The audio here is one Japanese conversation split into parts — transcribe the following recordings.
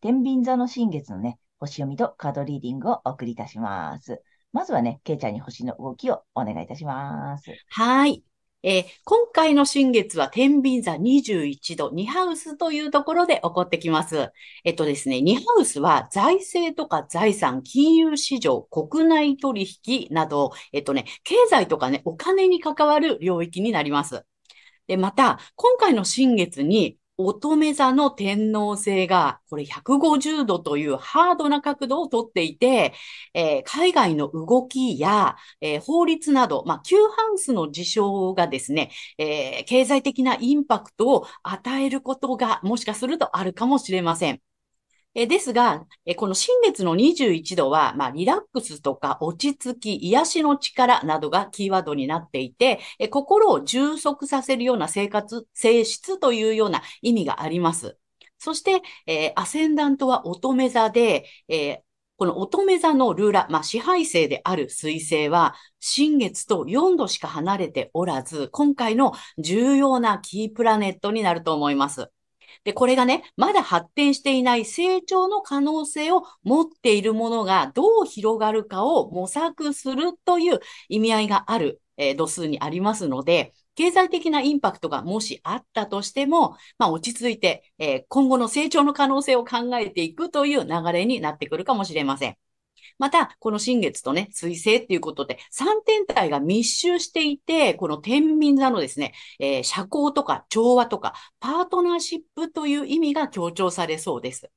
天秤座の新月のね、星読みとカードリーディングをお送りいたします。まずはね、ケイちゃんに星の動きをお願いいたします。はい。えー、今回の新月は天秤座21度、2ハウスというところで起こってきます。えっとですね、2ハウスは財政とか財産、金融市場、国内取引など、えっとね、経済とかね、お金に関わる領域になります。で、また、今回の新月に乙女座の天皇星が、これ150度というハードな角度をとっていて、えー、海外の動きや、えー、法律など、まあ、旧ハウスの事象がですね、えー、経済的なインパクトを与えることがもしかするとあるかもしれません。えですが、えこの新月の21度は、まあ、リラックスとか落ち着き、癒しの力などがキーワードになっていて、え心を充足させるような生活、性質というような意味があります。そして、えー、アセンダントは乙女座で、えー、この乙女座のルーラ、まあ、支配性である水星は、新月と4度しか離れておらず、今回の重要なキープラネットになると思います。で、これがね、まだ発展していない成長の可能性を持っているものがどう広がるかを模索するという意味合いがある、えー、度数にありますので、経済的なインパクトがもしあったとしても、まあ、落ち着いて、えー、今後の成長の可能性を考えていくという流れになってくるかもしれません。また、この新月とね、水星っていうことで、3天体が密集していて、この天秤座のですね、えー、社交とか調和とか、パートナーシップという意味が強調されそうです。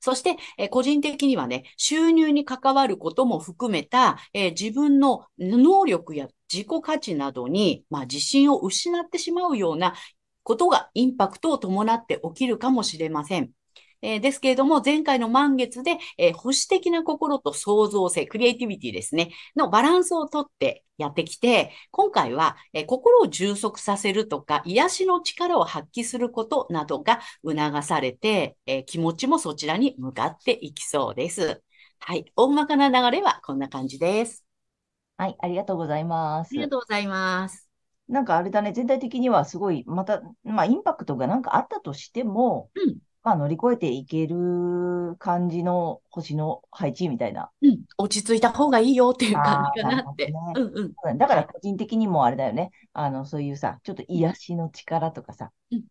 そして、えー、個人的にはね、収入に関わることも含めた、えー、自分の能力や自己価値などに、まあ、自信を失ってしまうようなことがインパクトを伴って起きるかもしれません。えー、ですけれども、前回の満月で、えー、保守的な心と創造性、クリエイティビティですね、のバランスをとってやってきて、今回は、えー、心を充足させるとか、癒しの力を発揮することなどが促されて、え気持ちもそちらに向かっていきそうです。はい。大まかな流れはこんな感じです。はい。ありがとうございます。ありがとうございます。なんかあれだね、全体的にはすごい、また、まあ、インパクトがなんかあったとしても、うん、まあ、乗り越えていける感じの星の配置みたいな。うん、落ち着いた方がいいよっていう感じかなって。ね、うんうん。だから個人的にもあれだよね。あの、そういうさ、ちょっと癒しの力とかさ、うん、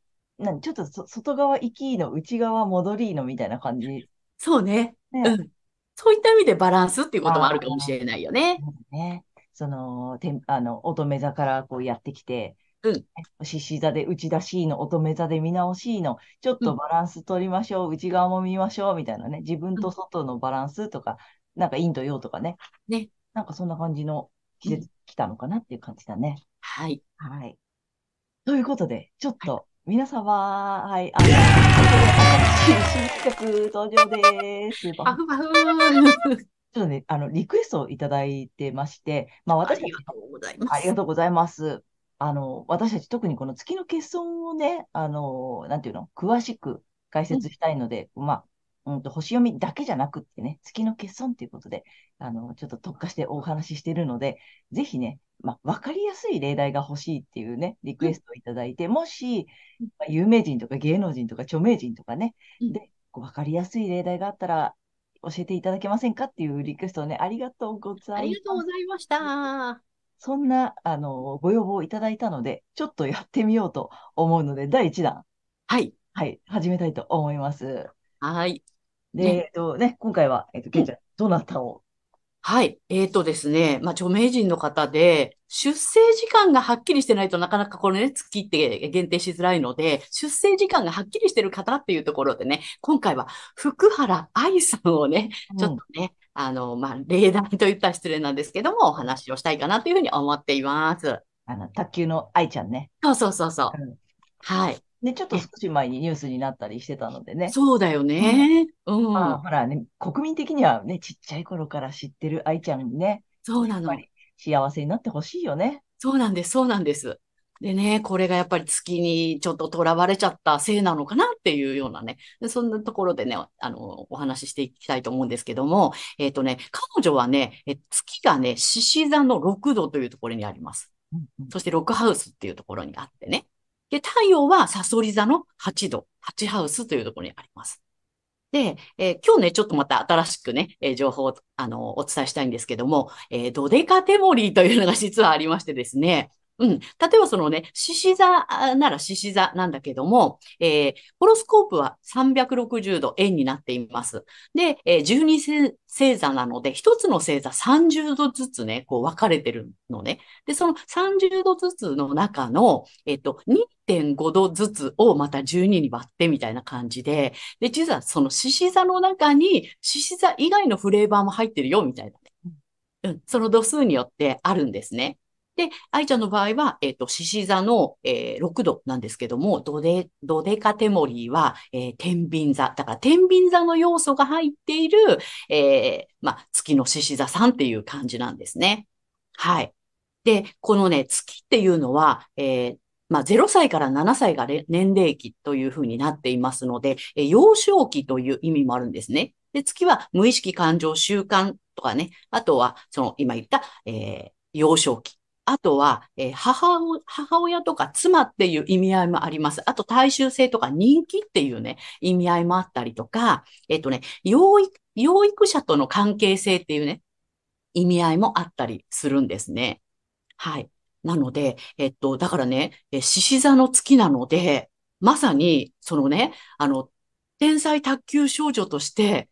なちょっと外側行きの内側戻りのみたいな感じ。そうね。ねうん。そういった意味でバランスっていうこともあるかもしれないよね。ね。その、てあの、乙女座からこうやってきて、うん。獅子座で内出しいの、乙女座で見直しいの、ちょっとバランス取りましょう、うん、内側も見ましょう、みたいなね、自分と外のバランスとか、うん、なんか陰と陽とかね。ね。なんかそんな感じの季節来たのかなっていう感じだね。はい。はい。ということで、ちょっと、皆様、はい、あの、新企画登場です。パフパフちょっとね、あの、リクエストをいただいてまして、まあ私ありがとうございます。ありがとうございます。あの、私たち特にこの月の欠損をね、あの、なんていうの、詳しく解説したいので、うん、まあ、うんと、星読みだけじゃなくってね、月の欠損っていうことで、あの、ちょっと特化してお話ししているので、ぜひね、まあ、わかりやすい例題が欲しいっていうね、リクエストをいただいて、もし、まあ、有名人とか芸能人とか著名人とかね、で、わかりやすい例題があったら、教えていただけませんかっていうリクエストをね、ありがとうございます。ありがとうございました。そんな、あの、ご要望をいただいたので、ちょっとやってみようと思うので、第1弾。はい。はい、始めたいと思います。はい。で、ね、えっとね、今回は、えっと、けいちゃん、どなたを？はい。えーとですね。まあ、著名人の方で、出生時間がはっきりしてないとなかなかこのね、月って限定しづらいので、出生時間がはっきりしてる方っていうところでね、今回は福原愛さんをね、ちょっとね、あの、まあ、例題と言ったら失礼なんですけども、お話をしたいかなというふうに思っています。あの、卓球の愛ちゃんね。そうそうそうそう。うん、はい。で、ちょっと少し前にニュースになったりしてたのでね。そうだよね。うん。まあ、ほらね、国民的にはね、ちっちゃい頃から知ってる愛ちゃんにね。そうなの。幸せになってほしいよね。そうなんです、そうなんです。でね、これがやっぱり月にちょっと囚われちゃったせいなのかなっていうようなね、そんなところでね、あの、お話ししていきたいと思うんですけども、えっ、ー、とね、彼女はね、え月がね、獅子座の6度というところにあります。うんうん、そしてロックハウスっていうところにあってね。で、太陽はサソリ座の8度、8ハウスというところにあります。で、えー、今日ね、ちょっとまた新しくね、えー、情報を、あの、お伝えしたいんですけども、えー、ドデカテモリーというのが実はありましてですね、うん。例えばそのね、獅子座なら獅子座なんだけども、えー、ホロスコープは360度円になっています。で、えー、12星座なので、一つの星座30度ずつね、こう分かれてるのね。で、その30度ずつの中の、えっ、と、2.5度ずつをまた12に割ってみたいな感じで、で、実はその獅子座の中に獅子座以外のフレーバーも入ってるよ、みたいな。うん、その度数によってあるんですね。で、愛ちゃんの場合は、えっ、ー、と、獅子座の、えー、6度なんですけども、ドデ、ドデカテモリーは、えー、天秤座。だから、天秤座の要素が入っている、えー、まあ、月の獅子座さんっていう感じなんですね。はい。で、このね、月っていうのは、えー、まあ、0歳から7歳が年齢期というふうになっていますので、え、幼少期という意味もあるんですね。で、月は無意識感情習慣とかね、あとは、その今言った、えー、幼少期。あとは、えー、母母親とか妻っていう意味合いもあります。あと、大衆性とか人気っていうね、意味合いもあったりとか、えっ、ー、とね、養育、養育者との関係性っていうね、意味合いもあったりするんですね。はい。なので、えっと、だからね、獅子座の月なので、まさに、そのね、あの、天才卓球少女として、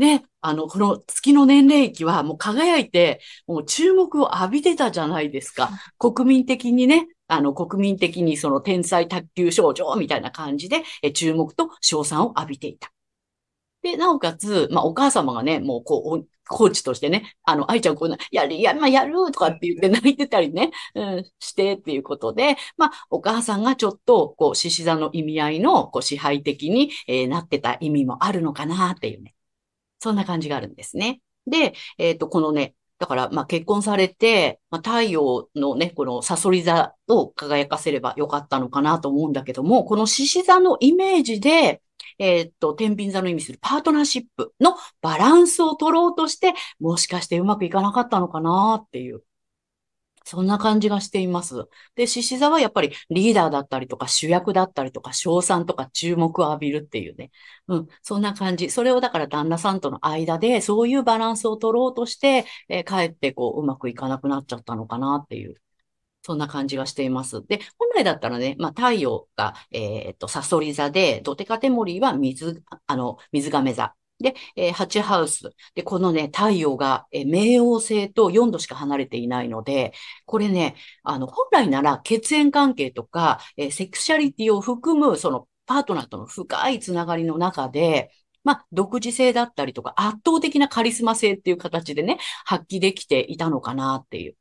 ね、あの、この月の年齢期はもう輝いて、もう注目を浴びてたじゃないですか。国民的にね、あの、国民的にその天才卓球少女みたいな感じで、え注目と賞賛を浴びていた。で、なおかつ、まあ、お母様がね、もう、こう、コーチとしてね、あの、愛ちゃんこうな、やる、や、まあ、やるとかって言って泣いてたりね、うん、してっていうことで、まあ、お母さんがちょっと、こう、獅子座の意味合いの、こう、支配的に、えー、なってた意味もあるのかなっていうね。そんな感じがあるんですね。で、えっ、ー、と、このね、だから、まあ、結婚されて、まあ、太陽のね、このサソリ座を輝かせればよかったのかなと思うんだけども、この獅子座のイメージで、えっ、と、天秤座の意味するパートナーシップのバランスを取ろうとして、もしかしてうまくいかなかったのかなっていう。そんな感じがしています。で、獅子座はやっぱりリーダーだったりとか主役だったりとか賞賛とか注目を浴びるっていうね。うん、そんな感じ。それをだから旦那さんとの間でそういうバランスを取ろうとして、えー、かえってこううまくいかなくなっちゃったのかなっていう。そんな感じがしています。で、本来だったらね、まあ、太陽が、えっ、と、サソリ座で、ドテカテモリーは水、あの、水亀座。で、えー、8ハウス。で、このね、太陽が、えー、冥王星と4度しか離れていないので、これね、あの、本来なら血縁関係とか、えー、セクシャリティを含む、その、パートナーとの深いつながりの中で、まあ、独自性だったりとか、圧倒的なカリスマ性っていう形でね、発揮できていたのかなっていう。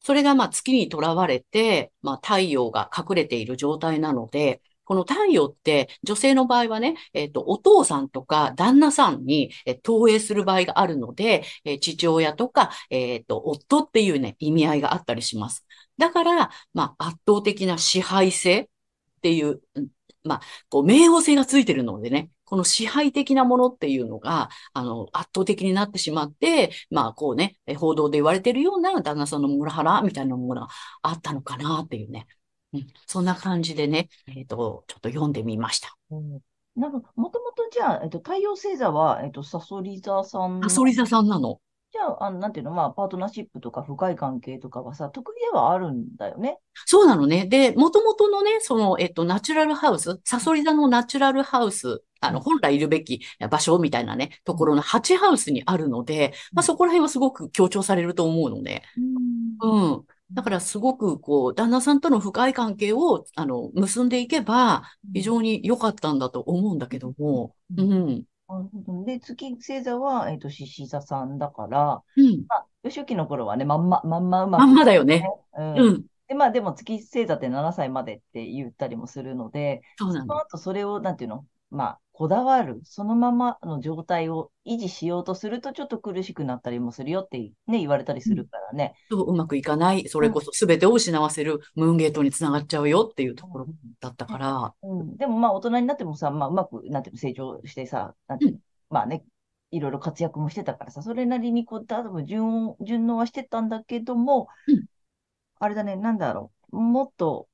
それが、まあ、月にとらわれて、まあ、太陽が隠れている状態なので、この太陽って女性の場合はね、えっ、ー、と、お父さんとか旦那さんに、え、投影する場合があるので、えー、父親とか、えっ、と、夫っていうね、意味合いがあったりします。だから、まあ、圧倒的な支配性っていう、まあ、こう、冥王星がついてるのでね、この支配的なものっていうのが、あの、圧倒的になってしまって、まあ、こうね、報道で言われてるような旦那さんのモラハラみたいなものがあったのかなっていうね。うん、そんな感じでね、えっ、ー、と、ちょっと読んでみました。うん、なんか、もともとじゃあ、えっ、ー、と、太陽星座は、えっ、ー、と、サソリ座さん。サソリ座さんなの？じじゃあ、あの、なんていうの、まあ、パートナーシップとか深い関係とかはさ、得意ではあるんだよね。そうなのね。で、元々のね、その、えっと、ナチュラルハウス、サソリ座のナチュラルハウス、あの、本来いるべき場所みたいなね、ところの8ハウスにあるので、まあ、そこら辺はすごく強調されると思うので。うん。だからすごくこう、旦那さんとの深い関係を、あの、結んでいけば、非常に良かったんだと思うんだけども、うん。なるほど。で、月星座は、えっと、獅子座さんだから、うん。まあ、初期の頃はね、まんま、まんまうままんくまだよね。うんうん。で、まあでも月星座って7歳までって言ったりもするので、そそうなの。の後それを、なんていうの、まあ、こだわる、そのままの状態を維持しようとすると、ちょっと苦しくなったりもするよってね、言われたりするからね。そううまくいかない。それこそ全てを失わせるムーンゲートにつながっちゃうよっていうところだったから。うん、でもまあ大人になってもさ、まあうまく、なんていうの、成長してさ、なんていうの、まあね、いろいろ活躍もしてたからさ、それなりにこう、多分順応、順応はしてたんだけども、うんあれだね、なんだろう、もっと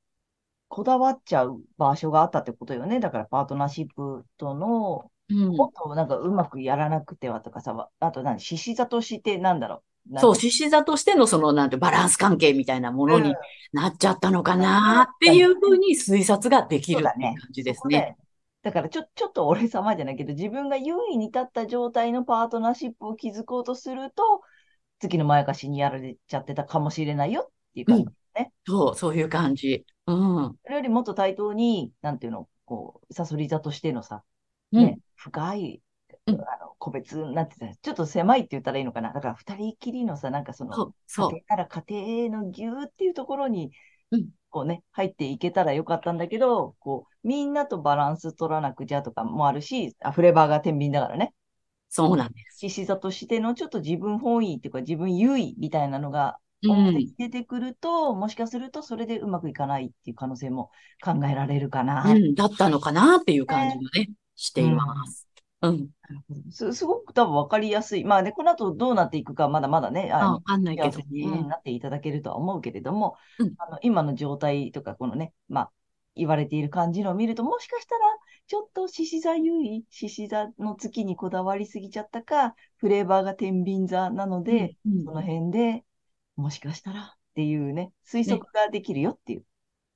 こだわっちゃう場所があったってことよね。だからパートナーシップとの、うん。もっとなんかうまくやらなくてはとかさ、あと何、獅子座としてなんだろう？そう、獅子座としてのその、なんて、バランス関係みたいなものうんになっちゃったのかなっていうふうに推察ができる感じですね。だよだからちょ、ちょっと俺様じゃないけど、自分が優位に立った状態のパートナーシップを築こうとすると、月のまやかしにやられちゃってたかもしれないよっていう感じね。そう、そういう感じ。うん。それよりもっと対等に、なんていうの、こう、サソリ座としてのさ、うんね、深い、うんあの、個別なんて言ったら、ちょっと狭いって言ったらいいのかな。だから二人きりのさ、なんかその、そう、そう家。庭から家庭のぎゅーっていうところにうん、こうね、入っていけたらよかったんだけど、こう、みんなとバランス取らなくちゃとかもあるし、あフレーバーが天秤だからね。そうなんです。獅子座としてのちょっと自分本位っていうか自分優位みたいなのが出てくると、もしかするとそれでうまくいかないっていう可能性も考えられるかな。うん、だったのかなっていう感じがね、しています。うん。すすごく多分分かりやすい。まあね、この後どうなっていくかまだまだね、あのあんないけどね。うんなっていただけるとは思うけれども、うんあの今の状態とか、このね、まあ、言われている感じのを見ると、もしかしたら、ちょっと獅子座優位、獅子座の月にこだわりすぎちゃったか、フレーバーが天秤座なので、うんその辺でもしかしたらっていうね、推測ができるよっていう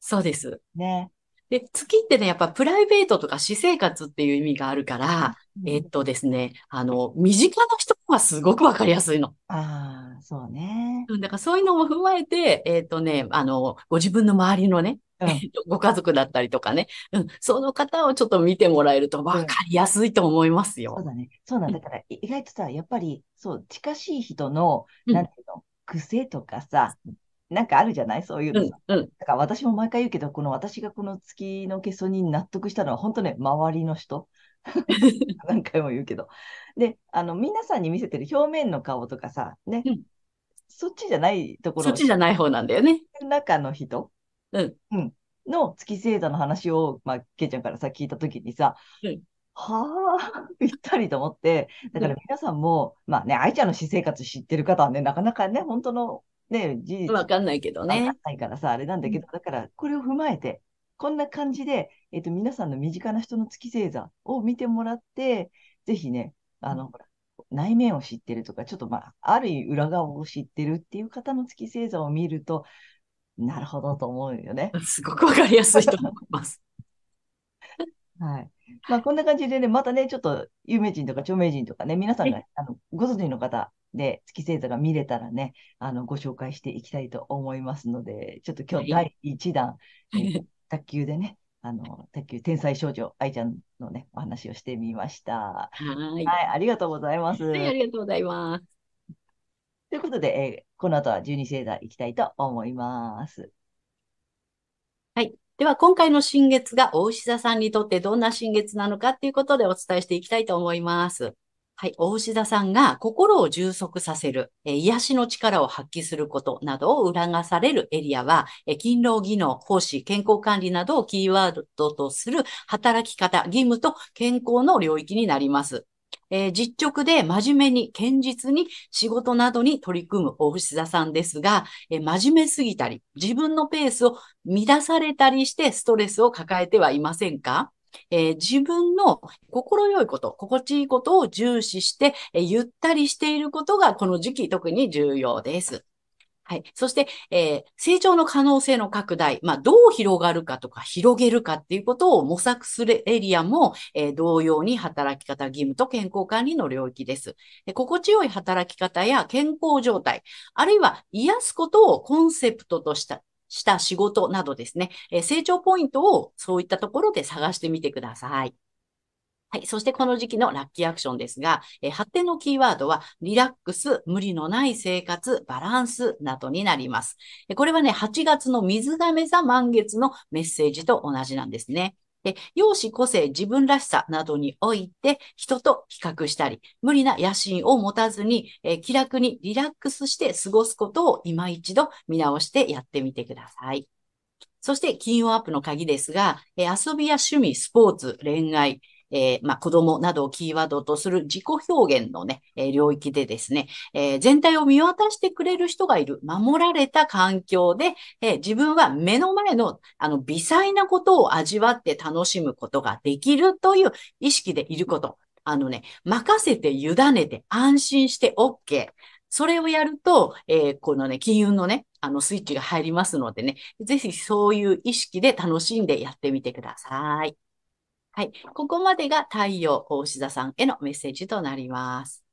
そうです。ね。で、月ってね、やっぱプライベートとか私生活っていう意味があるから、えっとですね、あの、身近な人はすごくわかりやすいの。ああ、そうね。うんだからそういうのも踏まえて、えっとね、あの、ご自分の周りのね、うんえっとご家族だったりとかね、うん、その方をちょっと見てもらえるとわかりやすいと思いますよ。そうだね。そうなんだから、い意外とさ、やっぱり、そう、近しい人の、うんなんていうの、癖とかさ、なんかあるじゃない？そういうのさ。うん、うん、だから私も毎回言うけど、この私がこの月の欠損に納得したのは、本当ね、周りの人。何回も言うけど。で、あの、皆さんに見せてる表面の顔とかさ、ね、うん。そっちじゃないところ。そっちじゃない方なんだよね。中の人、うん。の月星座の話を、まあ、けいちゃんからさ、聞いたときにさ、うんはあ、ぴったりと思って、だから皆さんも、まあね、愛ちゃんの私生活知ってる方はね、なかなかね、本当のね、事実わかんないけどねわかん。ないからさ、あれなんだけど、だから、これを踏まえて、こんな感じで、えっと、皆さんの身近な人の月星座を見てもらって、ぜひね、あの、ほら、内面を知ってるとか、ちょっとまあ、ある意味裏側を知ってるっていう方の月星座を見ると、なるほどと思うよね。すごくわかりやすいと思います。はい。まあ、こんな感じでね、またね、ちょっと有名人とか著名人とかね、皆さんが、あの、ご存知の方で月星座が見れたらね、あの、ご紹介していきたいと思いますので、ちょっと今日はい第1弾、えー 卓球でね、あの、卓球天才少女愛ちゃんのね、お話をしてみました。はい。はい、ありがとうございます。はい、ありがとうございます。ということで、えーこの後は12星座いきたいと思います。では、今回の新月が大牛座さんにとってどんな新月なのかっていうことでお伝えしていきたいと思います。はい。大牛座さんが心を充足させる、えー癒しの力を発揮することなどを促されるエリアは、えー勤労技能、奉仕、健康管理などをキーワードとする働き方、義務と健康の領域になります。えー実直で真面目に堅実に仕事などに取り組む大牛座さんですが、えー真面目すぎたり、自分のペースを乱されたりしてストレスを抱えてはいませんか？えー自分の心よいこと、心地いいことを重視して、えゆったりしていることがこの時期特に重要です。はい。そして、えー成長の可能性の拡大、まあ、どう広がるかとか、広げるかっていうことを模索するエリアも、えー同様に働き方義務と健康管理の領域です。で心地よい働き方や健康状態、あるいは癒すことをコンセプトとした、した仕事などですね、えー成長ポイントをそういったところで探してみてください。はい。そしてこの時期のラッキーアクションですが、えー発展のキーワードは、リラックス、無理のない生活、バランスなどになります。これはね、8月の水亀座満月のメッセージと同じなんですね。で、容姿、個性、自分らしさなどにおいて、人と比較したり、無理な野心を持たずに、え気楽にリラックスして過ごすことを今一度見直してやってみてください。そして、金運アップの鍵ですが、え遊びや趣味、スポーツ、恋愛、えーまあ、子供などをキーワードとする自己表現のね、えー領域でですね、えー全体を見渡してくれる人がいる、守られた環境で、えー自分は目の前の、あの、微細なことを味わって楽しむことができるという意識でいること。あのね、任せて委ねて安心して OK。それをやると、えーこのね、金運のね、あのスイッチが入りますのでね、ぜひそういう意識で楽しんでやってみてください。はい。ここまでが太陽大志座さんへのメッセージとなります。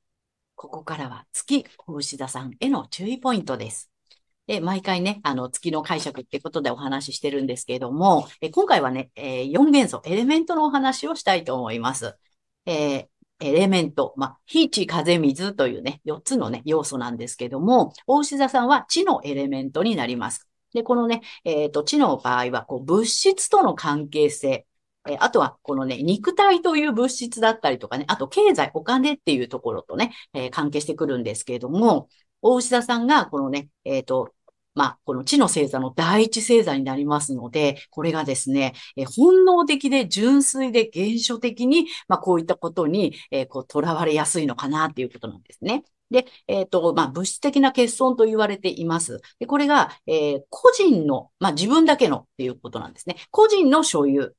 ここからは月大志座さんへの注意ポイントです。で、毎回ね、あの、月の解釈ってことでお話ししてるんですけれども、え今回はね、え4元素、エレメントのお話をしたいと思います。えーエレメント、まあ、火、地、風、水というね、4つのね、要素なんですけども、大志座さんは地のエレメントになります。で、このね、えっと、地の場合は、こう、物質との関係性、えあとは、このね、肉体という物質だったりとかね、あと経済、お金っていうところとね、えー関係してくるんですけれども、大志田さんが、このね、えっと、まあ、この地の星座の第一星座になりますので、これがですね、えー本能的で純粋で原初的に、まあ、こういったことに、えーこう、囚われやすいのかなっていうことなんですね。で、えっと、まあ、物質的な欠損と言われています。で、これが、えー個人の、まあ、自分だけのっていうことなんですね。個人の所有。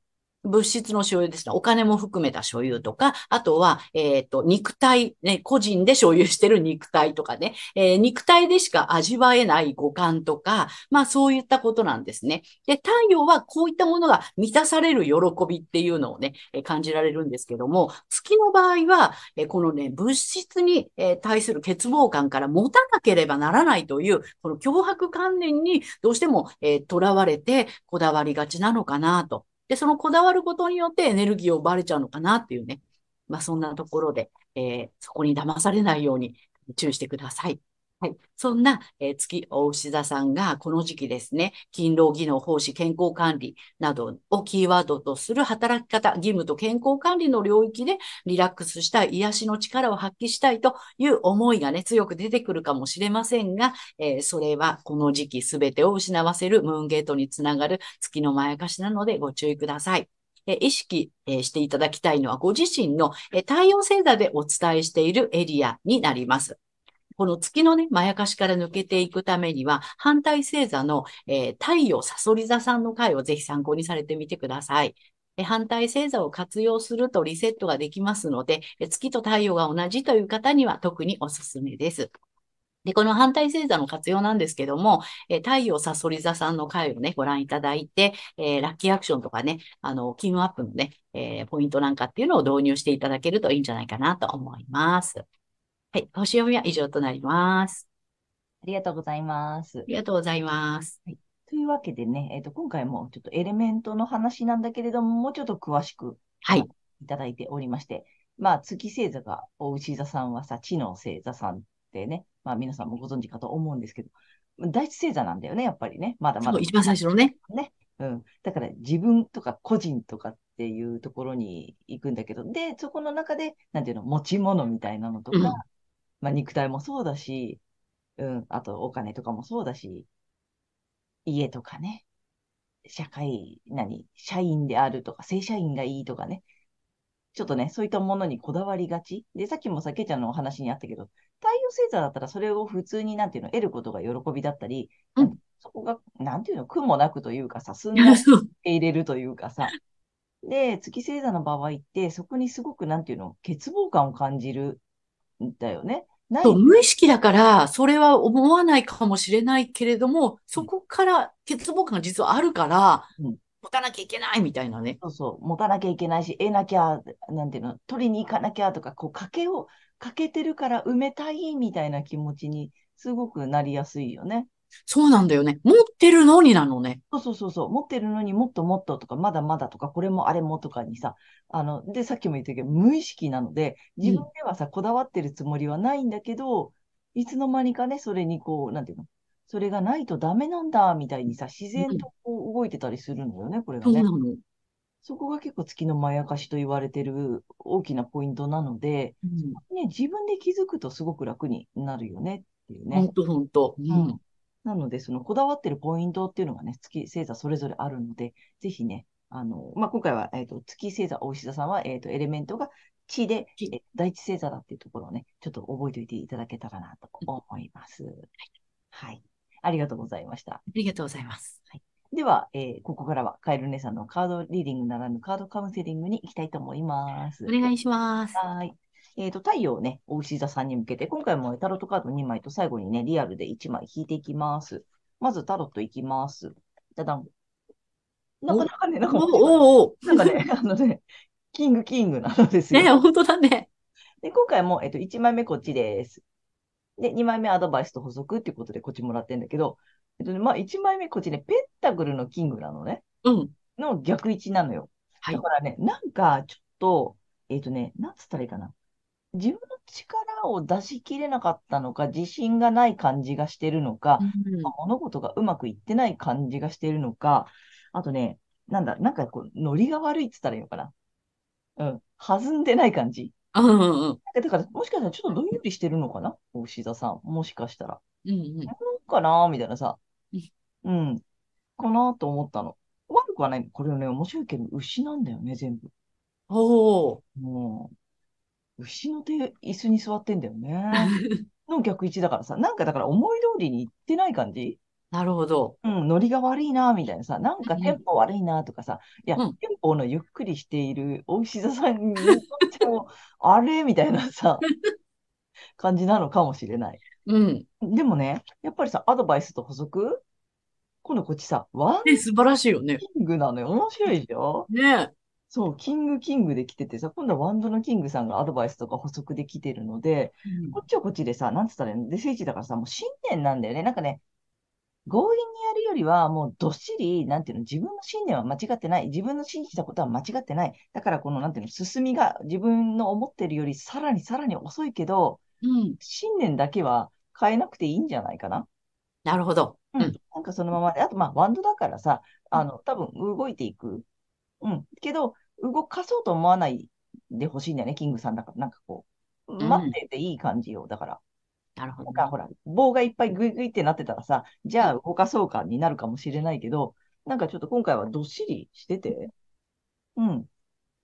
物質の所有ですね。お金も含めた所有とか、あとは、えっと、肉体、ね、個人で所有してる肉体とかね、えー肉体でしか味わえない五感とか、まあそういったことなんですね。で、太陽はこういったものが満たされる喜びっていうのをね、え感じられるんですけども、月の場合は、えこのね、物質に、え対する欠乏感から持たなければならないという、この脅迫観念にどうしても、えー、囚われてこだわりがちなのかなと。で、そのこだわることによってエネルギーを奪われちゃうのかなっていうね。まあそんなところで、えーそこに騙されないように注意してください。はい。そんな、えー月大牛座さんがこの時期ですね、勤労技能、奉仕、健康管理などをキーワードとする働き方、義務と健康管理の領域でリラックスしたい、癒しの力を発揮したいという思いがね、強く出てくるかもしれませんが、えーそれはこの時期すべてを失わせるムーンゲートにつながる月のまやかしなのでご注意ください。え意識えしていただきたいのはご自身のえ太陽星座でお伝えしているエリアになります。この月のね、まやかしから抜けていくためには、反対星座の、えー太陽さそり座さんの回をぜひ参考にされてみてください。反対星座を活用するとリセットができますので、月と太陽が同じという方には特におすすめです。で、この反対星座の活用なんですけども、え太陽さそり座さんの回をね、ご覧いただいて、えーラッキーアクションとかね、あの、金運アップのね、えーポイントなんかっていうのを導入していただけるといいんじゃないかなと思います。はい、星読みは以上となります。ありがとうございますあ。りがとうございます。というわけでね、えっと、今回もちょっとエレメントの話なんだけれども、もうちょっと詳しくはい。いただいておりまして、まあ、月星座が、お牛座さんはさ、地の星座さんってね、まあ、皆さんもご存知かと思うんですけど、第一星座なんだよね、やっぱりね。まだまだ。一番最初のね。うん。だから自分とか個人とかっていうところに行くんだけど、で、そこの中で、なんていうの、持ち物みたいなのとか、うんまあ肉体もそうだし、うん、あとお金とかもそうだし、家とかね、社会、何、社員であるとか、正社員がいいとかね、ちょっとね、そういったものにこだわりがち。で、さっきもさ、けいちゃんのお話にあったけど、太陽星座だったらそれを普通になんていうの、得ることが喜びだったり、うん。そこが、なんていうの、苦もなくというかさ、すんなり入れるというかさ、で、月星座の場合って、そこにすごく、なんていうの、欠乏感を感じるんだよね。無意識だから、それは思わないかもしれないけれども、そこから欠乏感が実はあるからうん、持たなきゃいけないみたいなね。そうそう、持たなきゃいけないし、得なきゃ、なんていうの、取りに行かなきゃとか、こう、賭けを、かけてるから埋めたいみたいな気持ちにすごくなりやすいよね。そうなんだよね。持ってるのになのね。そうそうそうそう、持ってるのにもっともっととか、まだまだとか、これもあれもとかにさ、あの、で、さっきも言ったけど、無意識なので、自分ではさ、こだわってるつもりはないんだけど、いつの間にかね、それにこう、なんていうの、それがないとダメなんだ、みたいにさ、自然とこう動いてたりするのよね、これがね。そうなの。そこが結構月のまやかしと言われてる大きなポイントなので、うんね、自分で気づくとすごく楽になるよねっていうね。ほんとほんと。ううんん。なので、そのこだわってるポイントっていうのがね、月星座それぞれあるので、ぜひね、あの、まあ、今回は、えっと、月星座、大石田さんは、えっと、エレメントが地で、地え第一星座だっていうところをね、ちょっと覚えておいていただけたらなと思います。はい。ありがとうございました。ありがとうございます。では、えーここからはカエル姉さんのカードリーディングならぬカードカウンセリングに行きたいと思います。お願いします。はい。えっ、と、太陽をね、お牛座さんに向けて、今回もタロットカード2枚と最後にね、リアルで1枚引いていきます。まずタロットいきます。ダダン。なかなかね、なんか、おおおなんかね、あのね、キングキングなのですよ。ね、本当だね。で、今回も、えっ、と、1枚目こっちです。で、2枚目アドバイスと補足っていうことでこっちもらってんだけど、えっとね、まあ、1枚目こっちね、ペンタグルのキングなのね。うん。の逆位置なのよ。はいだからね、なんかちょっと、えっ、とね、なんつったらいいかな。自分の力を出し切れなかったのか、自信がない感じがしてるのか、うんまあ物事がうまくいってない感じがしてるのか、あとね、なんだ、なんかこう、ノリが悪いって言ったらいいのかな。うん。弾んでない感じ。うんうんうん。だから、もしかしたらちょっとどんよりしてるのかな？牛座さん。もしかしたら。うんうん。なんかなみたいなさうん。うん。かなと思ったの。悪くはない。これね、面白いけど、牛なんだよね、全部。おお。牛の手、椅子に座ってんだよね。の逆位置だからさ、なんかだから思い通りにいってない感じ？なるほど。うん、ノリが悪いな、みたいなさ、なんかうんテンポ悪いな、とかさ、いや、うんテンポのゆっくりしているお牛座さんにとっても、あれ？みたいなさ、感じなのかもしれない。うん。でもね、やっぱりさ、アドバイスと補足？今度こっちさ、ワンね、素晴らしいよね。キングなのよ。面白いでしょ？ね。そう、キングキングで来ててさ、今度はワンドのキングさんがアドバイスとか補足で来てるので、こっちはこっちでさ、なんつったらいいの？で、聖地だからさ、もう信念なんだよね。なんかね、強引にやるよりは、もうどっしり、なんていうの、自分の信念は間違ってない。自分の信じたことは間違ってない。だから、この、なんていうの、進みが自分の思ってるよりさらにさらに遅いけど、うん。信念だけは変えなくていいんじゃないかな？なるほど。うんうん。なんかそのままで、あと、まあ、ワンドだからさ、あの、多分動いていく。うん。けど、動かそうと思わないでほしいんだよね、キングさんだから。なんかこう、うん待ってていい感じよ。だから。なるほどね。なんかほら、棒がいっぱいグイグイってなってたらさ、じゃあ動かそうかになるかもしれないけど、なんかちょっと今回はどっしりしてて、うん。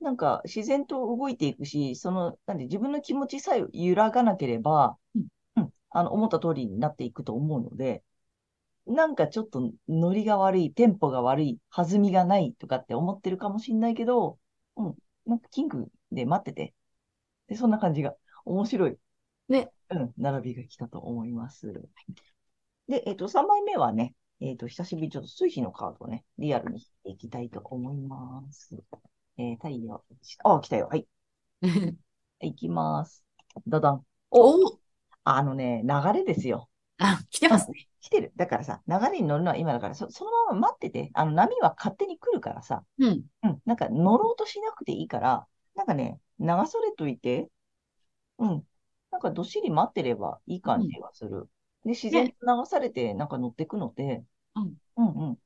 なんか自然と動いていくし、その、なんで自分の気持ちさえ揺らがなければ、うんうん、あの、思った通りになっていくと思うので、なんかちょっとノリが悪い、テンポが悪い、弾みがないとかって思ってるかもしれないけど、うん、なんかキングで待ってて、で、そんな感じが面白い。ね。うん、並びが来たと思います。で、えっと、3枚目はね、えっと、久しぶりにちょっと水晶のカードをね、リアルに引いていきたいと思います。えー、太陽、あ、来たよ。はい。いきます。ダダン。お、おあのね、流れですよ。あ、来てますね。来てる。だからさ、流れに乗るのは今だから、そ、そのまま待ってて、あの、波は勝手に来るからさ、うん。うん、なんか乗ろうとしなくていいから、なんかね、流されといて、うん、なんかどっしり待ってればいい感じがする。で、自然と流されて、なんか乗ってくので、うん、うん、うん。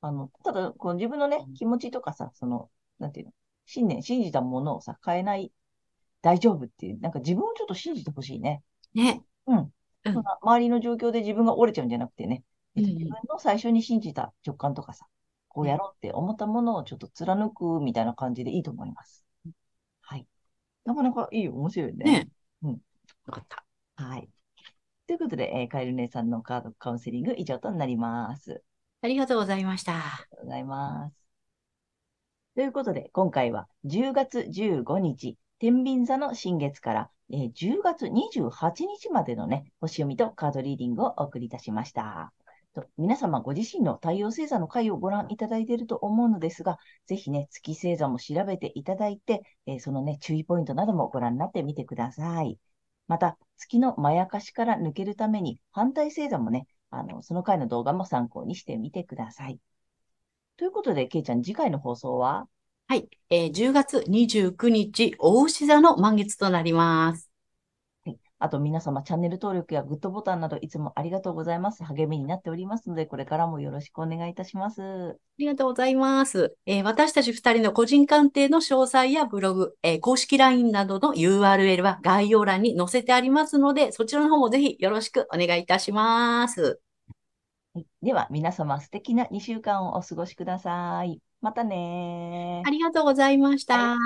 あの、ただ、この自分のね、気持ちとかさ、その、なんていうの、信念、信じたものをさ、変えない、大丈夫っていう、なんか自分をちょっと信じてほしいね。ね。うん。うん周りの状況で自分が折れちゃうんじゃなくてね、自分の最初に信じた直感とかさ、こうやろうって思ったものをちょっと貫くみたいな感じでいいと思います。はい。なかなかいいよ、面白いね。ね。うんよかった。はい。ということで、えーカエル姉さんのカードカウンセリング以上となります。ありありがとうございました。がとうございます。ということで、今回は10月15日、天秤座の新月から、えー10月28日までのね、星読みとカードリーディングをお送りいたしました。と皆様ご自身の太陽星座の回をご覧いただいていると思うのですが、ぜひね、月星座も調べていただいて、えーそのね、注意ポイントなどもご覧になってみてください。また、月のまやかしから抜けるために、反対星座もね、あの、その回の動画も参考にしてみてください。ということで、けいちゃん、次回の放送は？はい。えー10月29日、大牛座の満月となります。はい。あと皆様、チャンネル登録やグッドボタンなどいつもありがとうございます。励みになっておりますので、これからもよろしくお願いいたします。ありがとうございます。えー私たち二人の個人鑑定の詳細やブログ、えー公式 LINE などの URL は概要欄に載せてありますので、そちらの方もぜひよろしくお願いいたします。はい。では、皆様、素敵な2週間をお過ごしください。またねー。ありがとうございました。